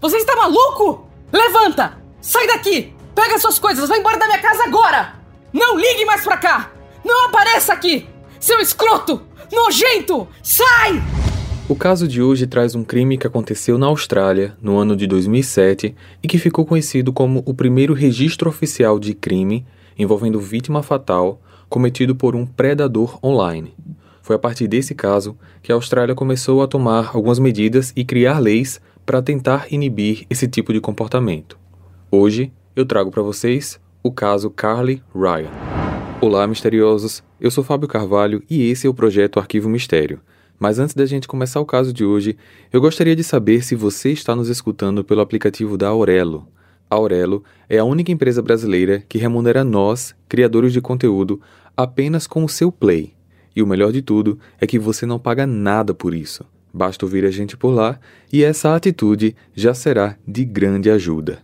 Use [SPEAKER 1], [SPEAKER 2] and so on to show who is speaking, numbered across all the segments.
[SPEAKER 1] Você está maluco? Levanta! Sai daqui! Pega suas coisas, vai embora da minha casa agora! Não ligue mais pra cá! Não apareça aqui! Seu escroto! Nojento! Sai!
[SPEAKER 2] O caso de hoje traz um crime que aconteceu na Austrália no ano de 2007 e que ficou conhecido como o primeiro registro oficial de crime envolvendo vítima fatal cometido por um predador online. Foi a partir desse caso que a Austrália começou a tomar algumas medidas e criar leis para tentar inibir esse tipo de comportamento. Hoje eu trago para vocês o caso Carly Ryan. Olá, misteriosos! Eu sou Fábio Carvalho e esse é o projeto Arquivo Mistério. Mas antes da gente começar o caso de hoje, eu gostaria de saber se você está nos escutando pelo aplicativo da Aurelo. A Aurelo é a única empresa brasileira que remunera nós, criadores de conteúdo, apenas com o seu play. E o melhor de tudo é que você não paga nada por isso. Basta ouvir a gente por lá e essa atitude já será de grande ajuda.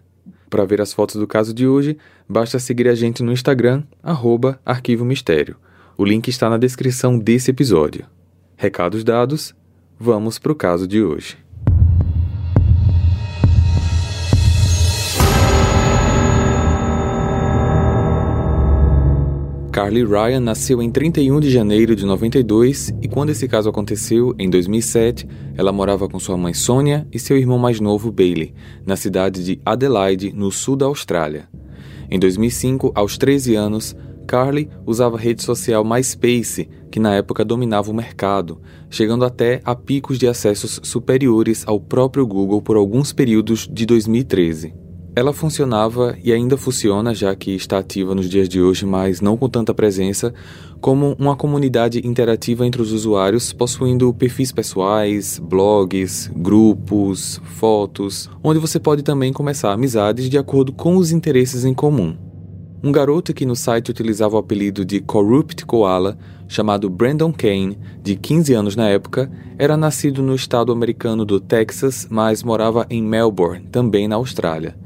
[SPEAKER 2] Para ver as fotos do caso de hoje, basta seguir a gente no Instagram, arroba Arquivo Mistério. O link está na descrição desse episódio. Recados dados, vamos para o caso de hoje. Carly Ryan nasceu em 31 de janeiro de 92 e quando esse caso aconteceu, em 2007, ela morava com sua mãe Sonia e seu irmão mais novo Bailey, na cidade de Adelaide, no sul da Austrália. Em 2005, aos 13 anos, Carly usava a rede social MySpace, que na época dominava o mercado, chegando até a picos de acessos superiores ao próprio Google por alguns períodos de 2013. Ela funcionava e ainda funciona, já que está ativa nos dias de hoje, mas não com tanta presença, como uma comunidade interativa entre os usuários, possuindo perfis pessoais, blogs, grupos, fotos, onde você pode também começar amizades de acordo com os interesses em comum. Um garoto que no site utilizava o apelido de Corrupt Koala, chamado Brandon Kane, de 15 anos na época, era nascido no estado americano do Texas, mas morava em Melbourne, também na Austrália.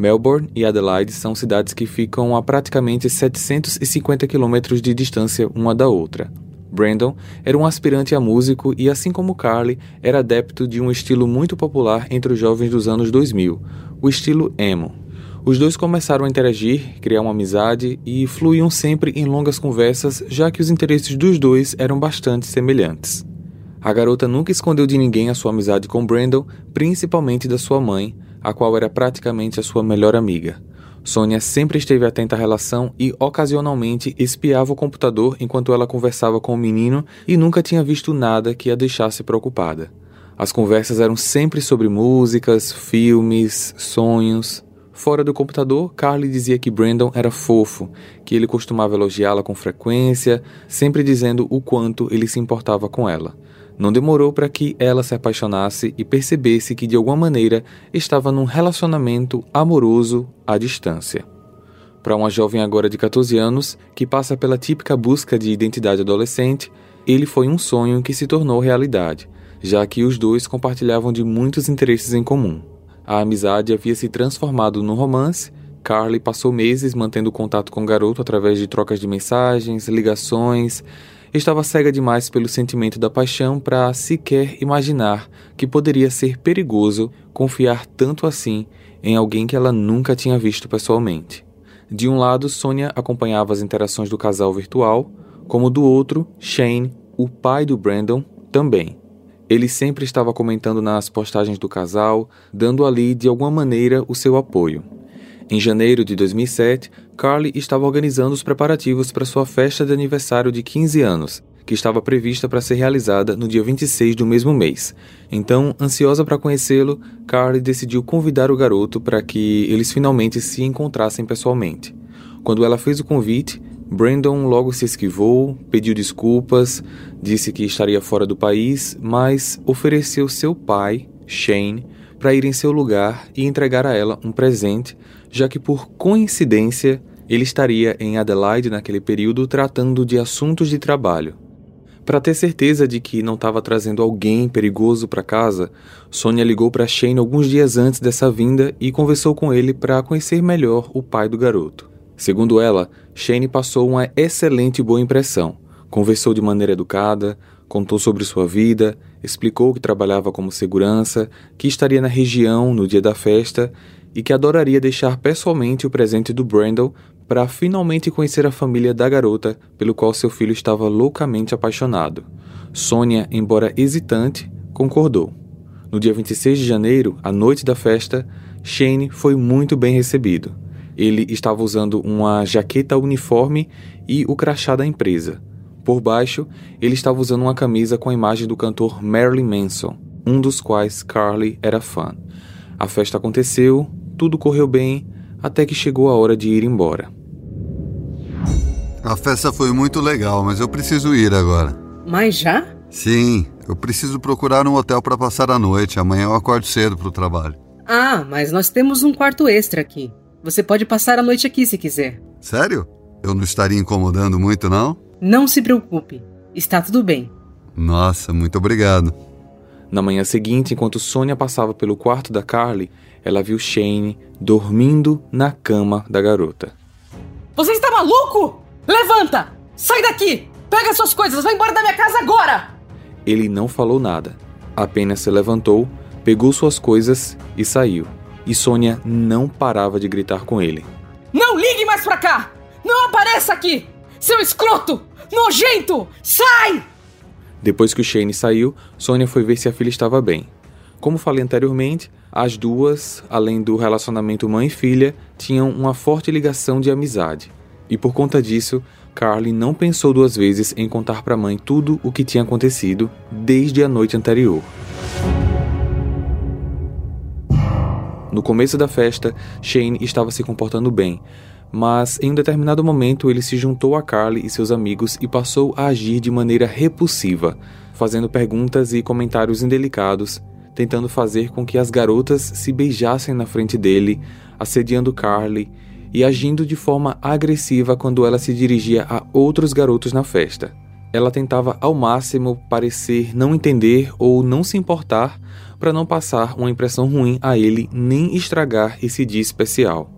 [SPEAKER 2] Melbourne e Adelaide são cidades que ficam a praticamente 750 quilômetros de distância uma da outra. Brandon era um aspirante a músico e, assim como Carly, era adepto de um estilo muito popular entre os jovens dos anos 2000, o estilo emo. Os dois começaram a interagir, criar uma amizade e fluíam sempre em longas conversas, já que os interesses dos dois eram bastante semelhantes. A garota nunca escondeu de ninguém a sua amizade com Brandon, principalmente da sua mãe, a qual era praticamente a sua melhor amiga. Sônia sempre esteve atenta à relação e ocasionalmente espiava o computador enquanto ela conversava com o menino e nunca tinha visto nada que a deixasse preocupada. As conversas eram sempre sobre músicas, filmes, sonhos. Fora do computador, Carly dizia que Brandon era fofo, que ele costumava elogiá-la com frequência, sempre dizendo o quanto ele se importava com ela. Não demorou para que ela se apaixonasse e percebesse que de alguma maneira estava num relacionamento amoroso à distância. Para uma jovem agora de 14 anos, que passa pela típica busca de identidade adolescente, ele foi um sonho que se tornou realidade, já que os dois compartilhavam de muitos interesses em comum. A amizade havia se transformado num romance. Carly passou meses mantendo contato com o garoto através de trocas de mensagens, ligações estava cega demais pelo sentimento da paixão para sequer imaginar que poderia ser perigoso confiar tanto assim em alguém que ela nunca tinha visto pessoalmente. De um lado, Sônia acompanhava as interações do casal virtual, como do outro, Shane, o pai do Brandon, também. Ele sempre estava comentando nas postagens do casal, dando ali de alguma maneira o seu apoio. Em janeiro de 2007, Carly estava organizando os preparativos para sua festa de aniversário de 15 anos, que estava prevista para ser realizada no dia 26 do mesmo mês. Então, ansiosa para conhecê-lo, Carly decidiu convidar o garoto para que eles finalmente se encontrassem pessoalmente. Quando ela fez o convite, Brandon logo se esquivou, pediu desculpas, disse que estaria fora do país, mas ofereceu seu pai, Shane, para ir em seu lugar e entregar a ela um presente, já que por coincidência ele estaria em Adelaide naquele período tratando de assuntos de trabalho. Para ter certeza de que não estava trazendo alguém perigoso para casa, Sônia ligou para Shane alguns dias antes dessa vinda e conversou com ele para conhecer melhor o pai do garoto. Segundo ela, Shane passou uma excelente boa impressão. Conversou de maneira educada, Contou sobre sua vida, explicou que trabalhava como segurança, que estaria na região no dia da festa e que adoraria deixar pessoalmente o presente do Brandon para finalmente conhecer a família da garota pelo qual seu filho estava loucamente apaixonado. Sônia, embora hesitante, concordou. No dia 26 de janeiro, à noite da festa, Shane foi muito bem recebido. Ele estava usando uma jaqueta uniforme e o crachá da empresa. Por baixo, ele estava usando uma camisa com a imagem do cantor Marilyn Manson, um dos quais Carly era fã. A festa aconteceu, tudo correu bem, até que chegou a hora de ir embora.
[SPEAKER 3] A festa foi muito legal, mas eu preciso ir agora.
[SPEAKER 1] Mas já?
[SPEAKER 3] Sim, eu preciso procurar um hotel para passar a noite. Amanhã eu acordo cedo para o trabalho.
[SPEAKER 1] Ah, mas nós temos um quarto extra aqui. Você pode passar a noite aqui se quiser.
[SPEAKER 3] Sério? Eu não estaria incomodando muito, não?
[SPEAKER 1] Não se preocupe. Está tudo bem.
[SPEAKER 3] Nossa, muito obrigado.
[SPEAKER 2] Na manhã seguinte, enquanto Sônia passava pelo quarto da Carly, ela viu Shane dormindo na cama da garota.
[SPEAKER 1] Você está maluco? Levanta! Sai daqui! Pega suas coisas, vai embora da minha casa agora!
[SPEAKER 2] Ele não falou nada, apenas se levantou, pegou suas coisas e saiu. E Sônia não parava de gritar com ele.
[SPEAKER 1] Não ligue mais pra cá! Não apareça aqui! Seu escroto! Nojento! Sai!
[SPEAKER 2] Depois que o Shane saiu, Sônia foi ver se a filha estava bem. Como falei anteriormente, as duas, além do relacionamento mãe e filha, tinham uma forte ligação de amizade. E por conta disso, Carly não pensou duas vezes em contar para a mãe tudo o que tinha acontecido desde a noite anterior. No começo da festa, Shane estava se comportando bem, mas em um determinado momento ele se juntou a Carly e seus amigos e passou a agir de maneira repulsiva, fazendo perguntas e comentários indelicados, tentando fazer com que as garotas se beijassem na frente dele, assediando Carly e agindo de forma agressiva quando ela se dirigia a outros garotos na festa. Ela tentava ao máximo parecer não entender ou não se importar para não passar uma impressão ruim a ele nem estragar esse dia especial.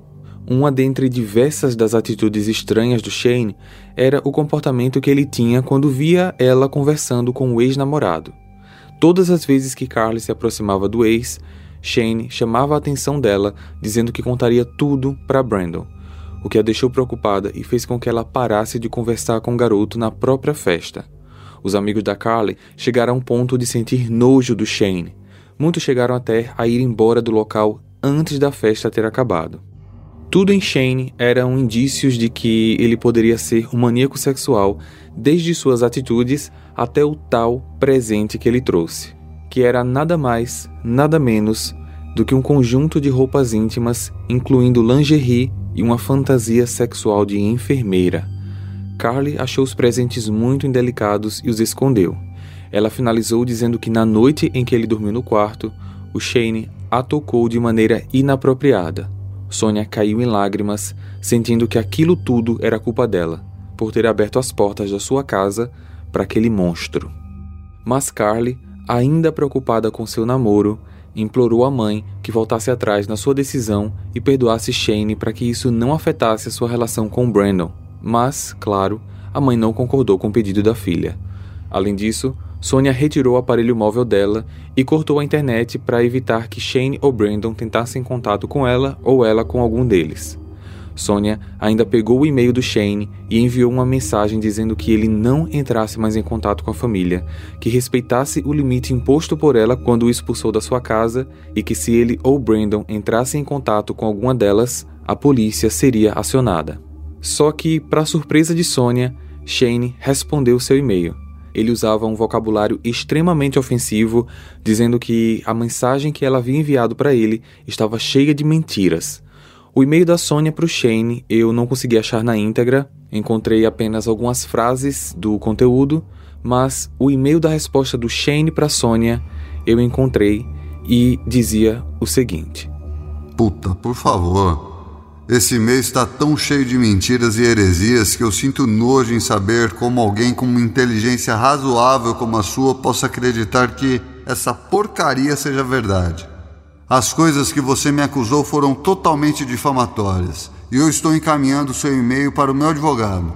[SPEAKER 2] Uma dentre diversas das atitudes estranhas do Shane era o comportamento que ele tinha quando via ela conversando com o ex-namorado. Todas as vezes que Carly se aproximava do ex, Shane chamava a atenção dela, dizendo que contaria tudo para Brandon, o que a deixou preocupada e fez com que ela parasse de conversar com o garoto na própria festa. Os amigos da Carly chegaram a um ponto de sentir nojo do Shane. Muitos chegaram até a ir embora do local antes da festa ter acabado. Tudo em Shane eram indícios de que ele poderia ser um maníaco sexual, desde suas atitudes até o tal presente que ele trouxe que era nada mais, nada menos do que um conjunto de roupas íntimas, incluindo lingerie e uma fantasia sexual de enfermeira. Carly achou os presentes muito indelicados e os escondeu. Ela finalizou dizendo que na noite em que ele dormiu no quarto, o Shane a tocou de maneira inapropriada. Sônia caiu em lágrimas, sentindo que aquilo tudo era culpa dela, por ter aberto as portas da sua casa para aquele monstro. Mas Carly ainda preocupada com seu namoro, implorou à mãe que voltasse atrás na sua decisão e perdoasse Shane para que isso não afetasse a sua relação com Brandon. Mas, claro, a mãe não concordou com o pedido da filha. Além disso, Sônia retirou o aparelho móvel dela e cortou a internet para evitar que Shane ou Brandon tentassem contato com ela ou ela com algum deles. Sônia ainda pegou o e-mail do Shane e enviou uma mensagem dizendo que ele não entrasse mais em contato com a família, que respeitasse o limite imposto por ela quando o expulsou da sua casa e que se ele ou Brandon entrassem em contato com alguma delas, a polícia seria acionada. Só que, para surpresa de Sônia, Shane respondeu seu e-mail. Ele usava um vocabulário extremamente ofensivo, dizendo que a mensagem que ela havia enviado para ele estava cheia de mentiras o e-mail da Sônia para o Shane eu não consegui achar na íntegra, encontrei apenas algumas frases do conteúdo, mas o e-mail da resposta do Shane para Sônia eu encontrei e dizia o seguinte:
[SPEAKER 3] Puta, por favor. Esse e-mail está tão cheio de mentiras e heresias que eu sinto nojo em saber como alguém com uma inteligência razoável como a sua possa acreditar que essa porcaria seja verdade. As coisas que você me acusou foram totalmente difamatórias e eu estou encaminhando seu e-mail para o meu advogado.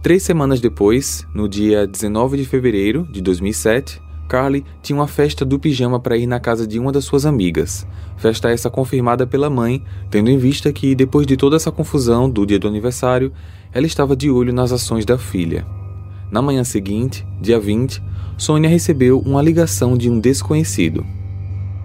[SPEAKER 2] Três semanas depois, no dia 19 de fevereiro de 2007, Carly tinha uma festa do pijama para ir na casa de uma das suas amigas. Festa essa confirmada pela mãe, tendo em vista que, depois de toda essa confusão do dia do aniversário, ela estava de olho nas ações da filha. Na manhã seguinte, dia 20, Sônia recebeu uma ligação de um desconhecido.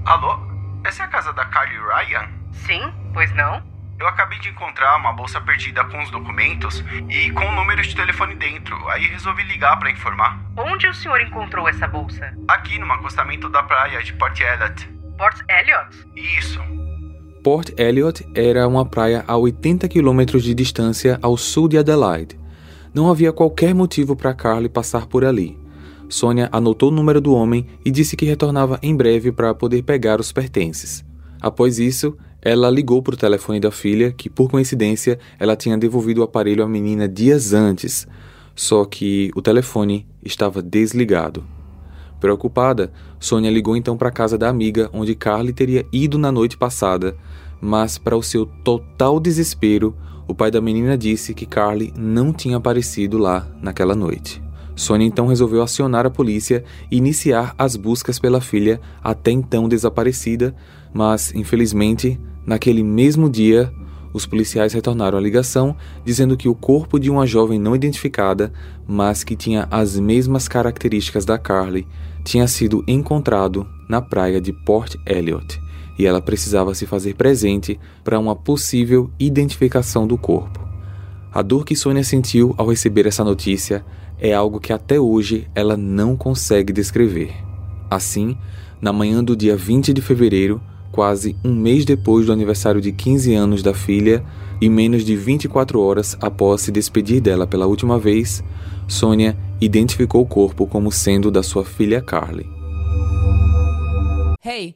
[SPEAKER 4] Alô? Essa é a casa da Carly Ryan?
[SPEAKER 5] Sim, pois não?
[SPEAKER 4] Eu acabei de encontrar uma bolsa perdida com os documentos e com o número de telefone dentro. Aí resolvi ligar para informar.
[SPEAKER 5] Onde o senhor encontrou essa bolsa?
[SPEAKER 4] Aqui no acostamento da praia de Port Elliot.
[SPEAKER 5] Port Elliot?
[SPEAKER 4] Isso.
[SPEAKER 2] Port Elliot era uma praia a 80 quilômetros de distância ao sul de Adelaide. Não havia qualquer motivo para Carly passar por ali. Sônia anotou o número do homem e disse que retornava em breve para poder pegar os pertences. Após isso, ela ligou para o telefone da filha, que por coincidência ela tinha devolvido o aparelho à menina dias antes, só que o telefone estava desligado. Preocupada, Sônia ligou então para a casa da amiga onde Carly teria ido na noite passada, mas para o seu total desespero, o pai da menina disse que Carly não tinha aparecido lá naquela noite. Sônia então resolveu acionar a polícia e iniciar as buscas pela filha até então desaparecida, mas infelizmente Naquele mesmo dia, os policiais retornaram a ligação dizendo que o corpo de uma jovem não identificada, mas que tinha as mesmas características da Carly, tinha sido encontrado na praia de Port Elliot e ela precisava se fazer presente para uma possível identificação do corpo. A dor que Sônia sentiu ao receber essa notícia é algo que até hoje ela não consegue descrever. Assim, na manhã do dia 20 de fevereiro, quase um mês depois do aniversário de 15 anos da filha e menos de 24 horas após se despedir dela pela última vez, Sônia identificou o corpo como sendo da sua filha Carly.
[SPEAKER 6] Hey,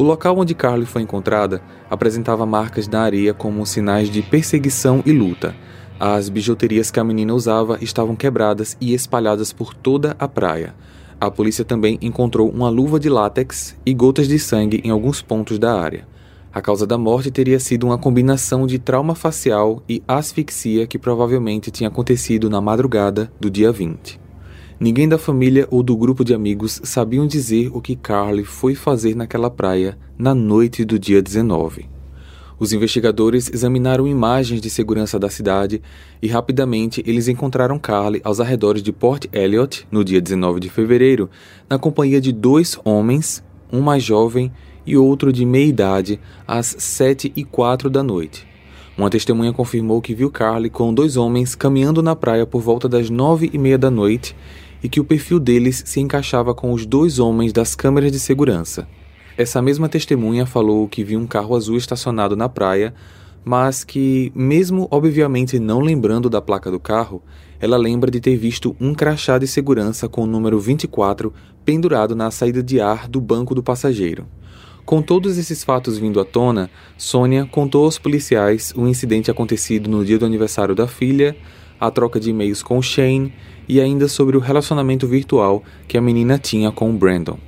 [SPEAKER 2] O local onde Carly foi encontrada apresentava marcas na areia como sinais de perseguição e luta. As bijuterias que a menina usava estavam quebradas e espalhadas por toda a praia. A polícia também encontrou uma luva de látex e gotas de sangue em alguns pontos da área. A causa da morte teria sido uma combinação de trauma facial e asfixia que provavelmente tinha acontecido na madrugada do dia 20. Ninguém da família ou do grupo de amigos sabiam dizer o que Carly foi fazer naquela praia na noite do dia 19. Os investigadores examinaram imagens de segurança da cidade e rapidamente eles encontraram Carly aos arredores de Port Elliot no dia 19 de fevereiro, na companhia de dois homens, um mais jovem e outro de meia idade, às 7 e 4 da noite. Uma testemunha confirmou que viu Carly com dois homens caminhando na praia por volta das nove e meia da noite e que o perfil deles se encaixava com os dois homens das câmeras de segurança. Essa mesma testemunha falou que viu um carro azul estacionado na praia, mas que, mesmo obviamente não lembrando da placa do carro, ela lembra de ter visto um crachá de segurança com o número 24 pendurado na saída de ar do banco do passageiro. Com todos esses fatos vindo à tona, Sônia contou aos policiais o incidente acontecido no dia do aniversário da filha, a troca de e-mails com Shane e ainda sobre o relacionamento virtual que a menina tinha com Brandon.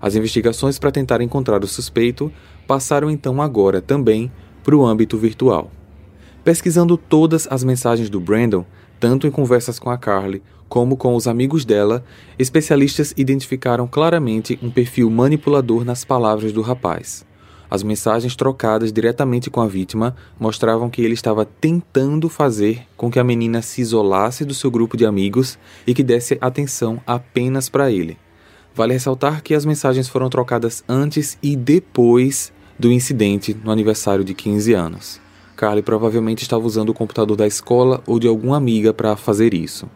[SPEAKER 2] As investigações para tentar encontrar o suspeito passaram então agora também para o âmbito virtual. Pesquisando todas as mensagens do Brandon, tanto em conversas com a Carly como com os amigos dela, especialistas identificaram claramente um perfil manipulador nas palavras do rapaz. As mensagens trocadas diretamente com a vítima mostravam que ele estava tentando fazer com que a menina se isolasse do seu grupo de amigos e que desse atenção apenas para ele. Vale ressaltar que as mensagens foram trocadas antes e depois do incidente no aniversário de 15 anos. Carly provavelmente estava usando o computador da escola ou de alguma amiga para fazer isso.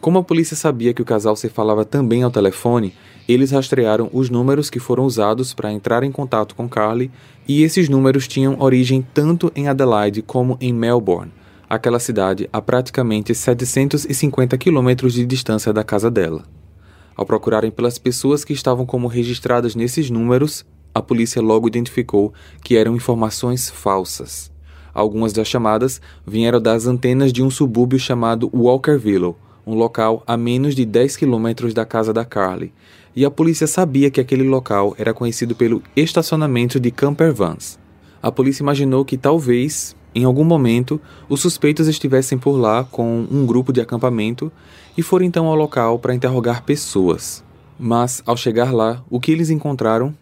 [SPEAKER 2] Como a polícia sabia que o casal se falava também ao telefone, eles rastrearam os números que foram usados para entrar em contato com Carly, e esses números tinham origem tanto em Adelaide como em Melbourne. aquela cidade a praticamente 750 quilômetros de distância da casa dela. Ao procurarem pelas pessoas que estavam como registradas nesses números, a polícia logo identificou que eram informações falsas. Algumas das chamadas vieram das antenas de um subúrbio chamado Walkerville, um local a menos de 10 quilômetros da casa da Carly, e a polícia sabia que aquele local era conhecido pelo estacionamento de camper vans. A polícia imaginou que talvez, em algum momento, os suspeitos estivessem por lá com um grupo de acampamento e foram então ao local para interrogar pessoas. Mas, ao chegar lá, o que eles encontraram?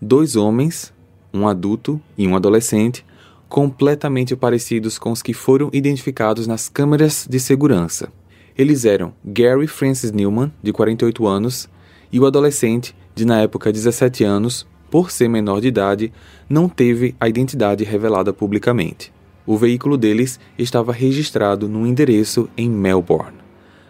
[SPEAKER 2] Dois homens, um adulto e um adolescente, completamente parecidos com os que foram identificados nas câmeras de segurança. Eles eram Gary Francis Newman, de 48 anos, e o adolescente, de na época 17 anos, por ser menor de idade, não teve a identidade revelada publicamente. O veículo deles estava registrado num endereço em Melbourne.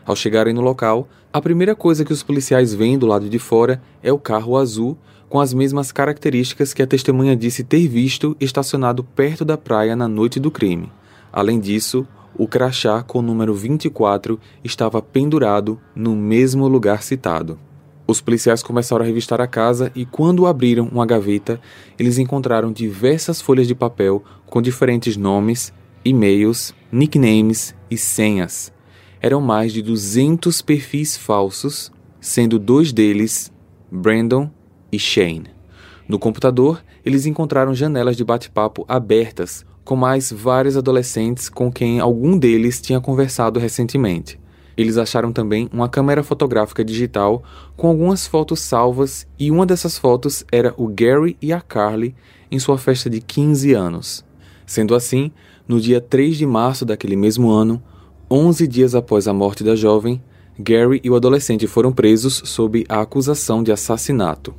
[SPEAKER 2] Ao chegarem no local, a primeira coisa que os policiais veem do lado de fora é o carro azul com as mesmas características que a testemunha disse ter visto estacionado perto da praia na noite do crime. Além disso, o crachá com o número 24 estava pendurado no mesmo lugar citado. Os policiais começaram a revistar a casa e, quando abriram uma gaveta, eles encontraram diversas folhas de papel com diferentes nomes, e-mails, nicknames e senhas. Eram mais de 200 perfis falsos, sendo dois deles Brandon e Shane. No computador, eles encontraram janelas de bate-papo abertas com mais vários adolescentes com quem algum deles tinha conversado recentemente. Eles acharam também uma câmera fotográfica digital com algumas fotos salvas e uma dessas fotos era o Gary e a Carly em sua festa de 15 anos. Sendo assim, no dia 3 de março daquele mesmo ano, 11 dias após a morte da jovem, Gary e o adolescente foram presos sob a acusação de assassinato.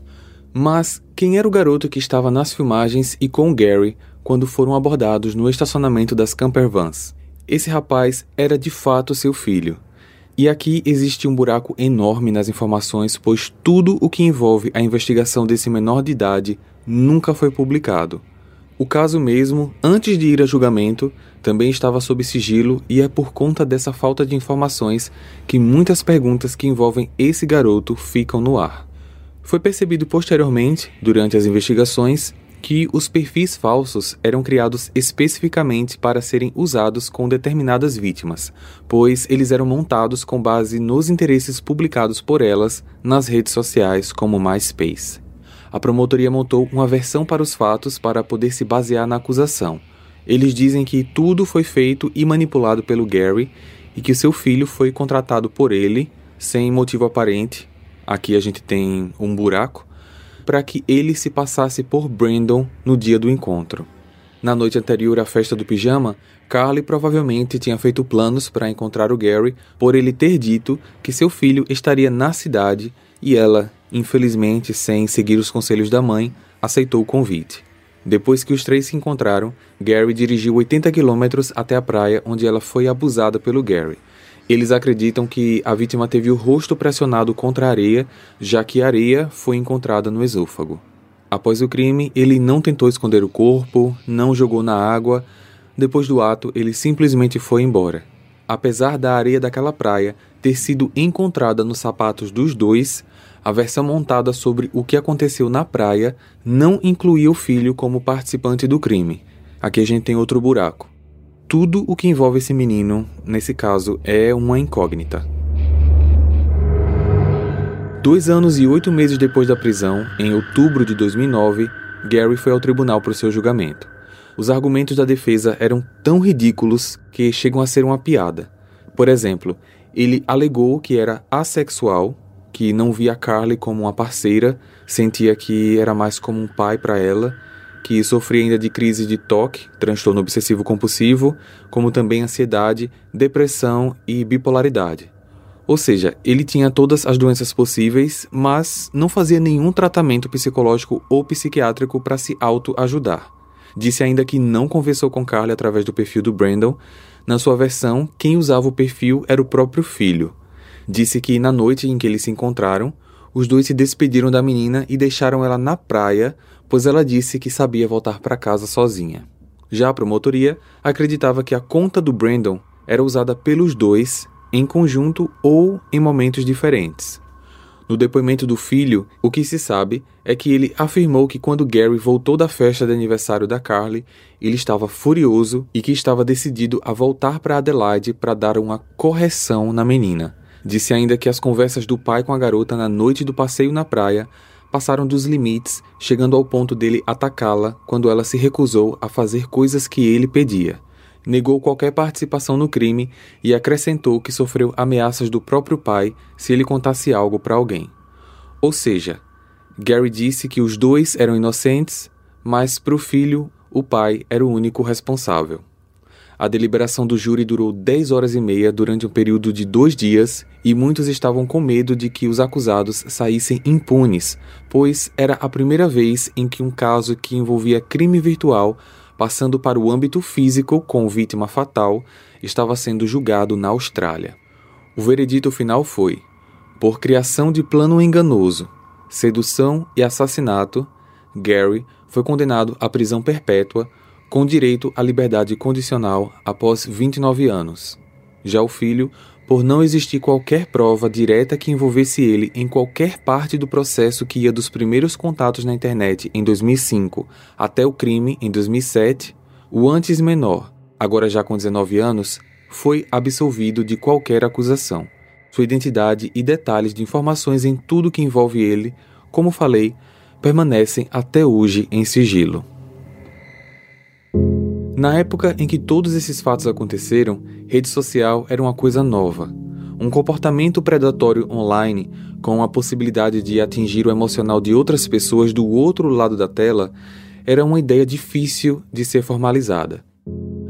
[SPEAKER 2] Mas quem era o garoto que estava nas filmagens e com Gary quando foram abordados no estacionamento das campervans? Esse rapaz era de fato seu filho, e aqui existe um buraco enorme nas informações, pois tudo o que envolve a investigação desse menor de idade nunca foi publicado. O caso mesmo, antes de ir a julgamento, também estava sob sigilo e é por conta dessa falta de informações que muitas perguntas que envolvem esse garoto ficam no ar. Foi percebido posteriormente, durante as investigações, que os perfis falsos eram criados especificamente para serem usados com determinadas vítimas, pois eles eram montados com base nos interesses publicados por elas nas redes sociais como MySpace. A promotoria montou uma versão para os fatos para poder se basear na acusação. Eles dizem que tudo foi feito e manipulado pelo Gary e que seu filho foi contratado por ele, sem motivo aparente. Aqui a gente tem um buraco para que ele se passasse por Brandon no dia do encontro. Na noite anterior à festa do pijama, Carly provavelmente tinha feito planos para encontrar o Gary por ele ter dito que seu filho estaria na cidade e ela, infelizmente sem seguir os conselhos da mãe, aceitou o convite. Depois que os três se encontraram, Gary dirigiu 80 quilômetros até a praia onde ela foi abusada pelo Gary. Eles acreditam que a vítima teve o rosto pressionado contra a areia, já que a areia foi encontrada no esôfago. Após o crime, ele não tentou esconder o corpo, não jogou na água. Depois do ato, ele simplesmente foi embora. Apesar da areia daquela praia ter sido encontrada nos sapatos dos dois, a versão montada sobre o que aconteceu na praia não incluía o filho como participante do crime. Aqui a gente tem outro buraco tudo o que envolve esse menino, nesse caso, é uma incógnita. Dois anos e oito meses depois da prisão, em outubro de 2009, Gary foi ao tribunal para o seu julgamento. Os argumentos da defesa eram tão ridículos que chegam a ser uma piada. Por exemplo, ele alegou que era assexual, que não via Carly como uma parceira, sentia que era mais como um pai para ela que sofria ainda de crise de toque, transtorno obsessivo compulsivo, como também ansiedade, depressão e bipolaridade. Ou seja, ele tinha todas as doenças possíveis, mas não fazia nenhum tratamento psicológico ou psiquiátrico para se autoajudar. Disse ainda que não conversou com Carly através do perfil do Brandon. Na sua versão, quem usava o perfil era o próprio filho. Disse que na noite em que eles se encontraram, os dois se despediram da menina e deixaram ela na praia, pois ela disse que sabia voltar para casa sozinha. Já a promotoria acreditava que a conta do Brandon era usada pelos dois em conjunto ou em momentos diferentes. No depoimento do filho, o que se sabe é que ele afirmou que quando Gary voltou da festa de aniversário da Carly, ele estava furioso e que estava decidido a voltar para Adelaide para dar uma correção na menina. Disse ainda que as conversas do pai com a garota na noite do passeio na praia passaram dos limites, chegando ao ponto dele atacá-la quando ela se recusou a fazer coisas que ele pedia negou qualquer participação no crime e acrescentou que sofreu ameaças do próprio pai se ele contasse algo para alguém. Ou seja, Gary disse que os dois eram inocentes, mas para o filho, o pai era o único responsável. A deliberação do júri durou 10 horas e meia durante um período de dois dias e muitos estavam com medo de que os acusados saíssem impunes, pois era a primeira vez em que um caso que envolvia crime virtual passando para o âmbito físico com vítima fatal, estava sendo julgado na Austrália. O veredito final foi: por criação de plano enganoso, sedução e assassinato, Gary foi condenado à prisão perpétua com direito à liberdade condicional após 29 anos. Já o filho por não existir qualquer prova direta que envolvesse ele em qualquer parte do processo que ia dos primeiros contatos na internet em 2005 até o crime em 2007, o antes menor, agora já com 19 anos, foi absolvido de qualquer acusação. Sua identidade e detalhes de informações em tudo que envolve ele, como falei, permanecem até hoje em sigilo. Na época em que todos esses fatos aconteceram, rede social era uma coisa nova. Um comportamento predatório online, com a possibilidade de atingir o emocional de outras pessoas do outro lado da tela, era uma ideia difícil de ser formalizada.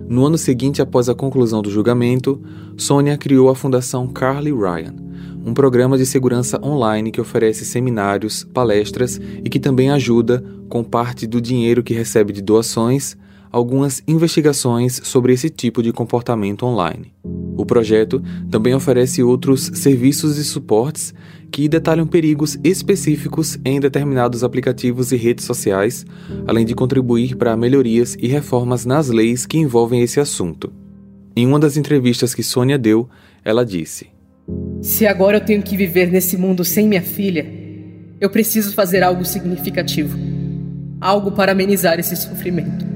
[SPEAKER 2] No ano seguinte, após a conclusão do julgamento, Sônia criou a Fundação Carly Ryan, um programa de segurança online que oferece seminários, palestras e que também ajuda, com parte do dinheiro que recebe de doações, algumas investigações sobre esse tipo de comportamento online. O projeto também oferece outros serviços e suportes que detalham perigos específicos em determinados aplicativos e redes sociais, além de contribuir para melhorias e reformas nas leis que envolvem esse assunto. Em uma das entrevistas que Sônia deu, ela disse:
[SPEAKER 1] Se agora eu tenho que viver nesse mundo sem minha filha, eu preciso fazer algo significativo. Algo para amenizar esse sofrimento.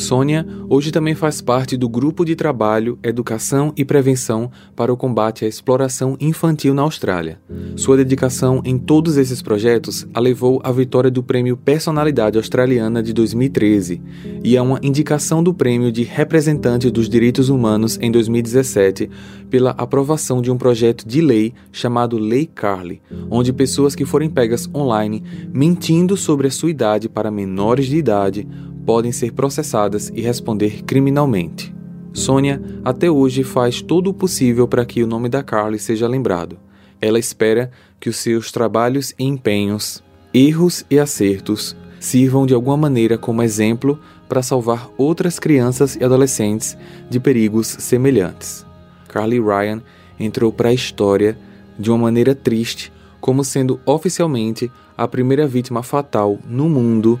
[SPEAKER 2] Sônia hoje também faz parte do grupo de trabalho Educação e Prevenção para o Combate à Exploração Infantil na Austrália. Sua dedicação em todos esses projetos a levou à vitória do Prêmio Personalidade Australiana de 2013 e a uma indicação do Prêmio de Representante dos Direitos Humanos em 2017 pela aprovação de um projeto de lei chamado Lei Carly, onde pessoas que forem pegas online mentindo sobre a sua idade para menores de idade podem ser processadas e responder criminalmente. Sônia até hoje faz todo o possível para que o nome da Carly seja lembrado. Ela espera que os seus trabalhos e empenhos, erros e acertos sirvam de alguma maneira como exemplo para salvar outras crianças e adolescentes de perigos semelhantes. Carly Ryan entrou para a história de uma maneira triste, como sendo oficialmente a primeira vítima fatal no mundo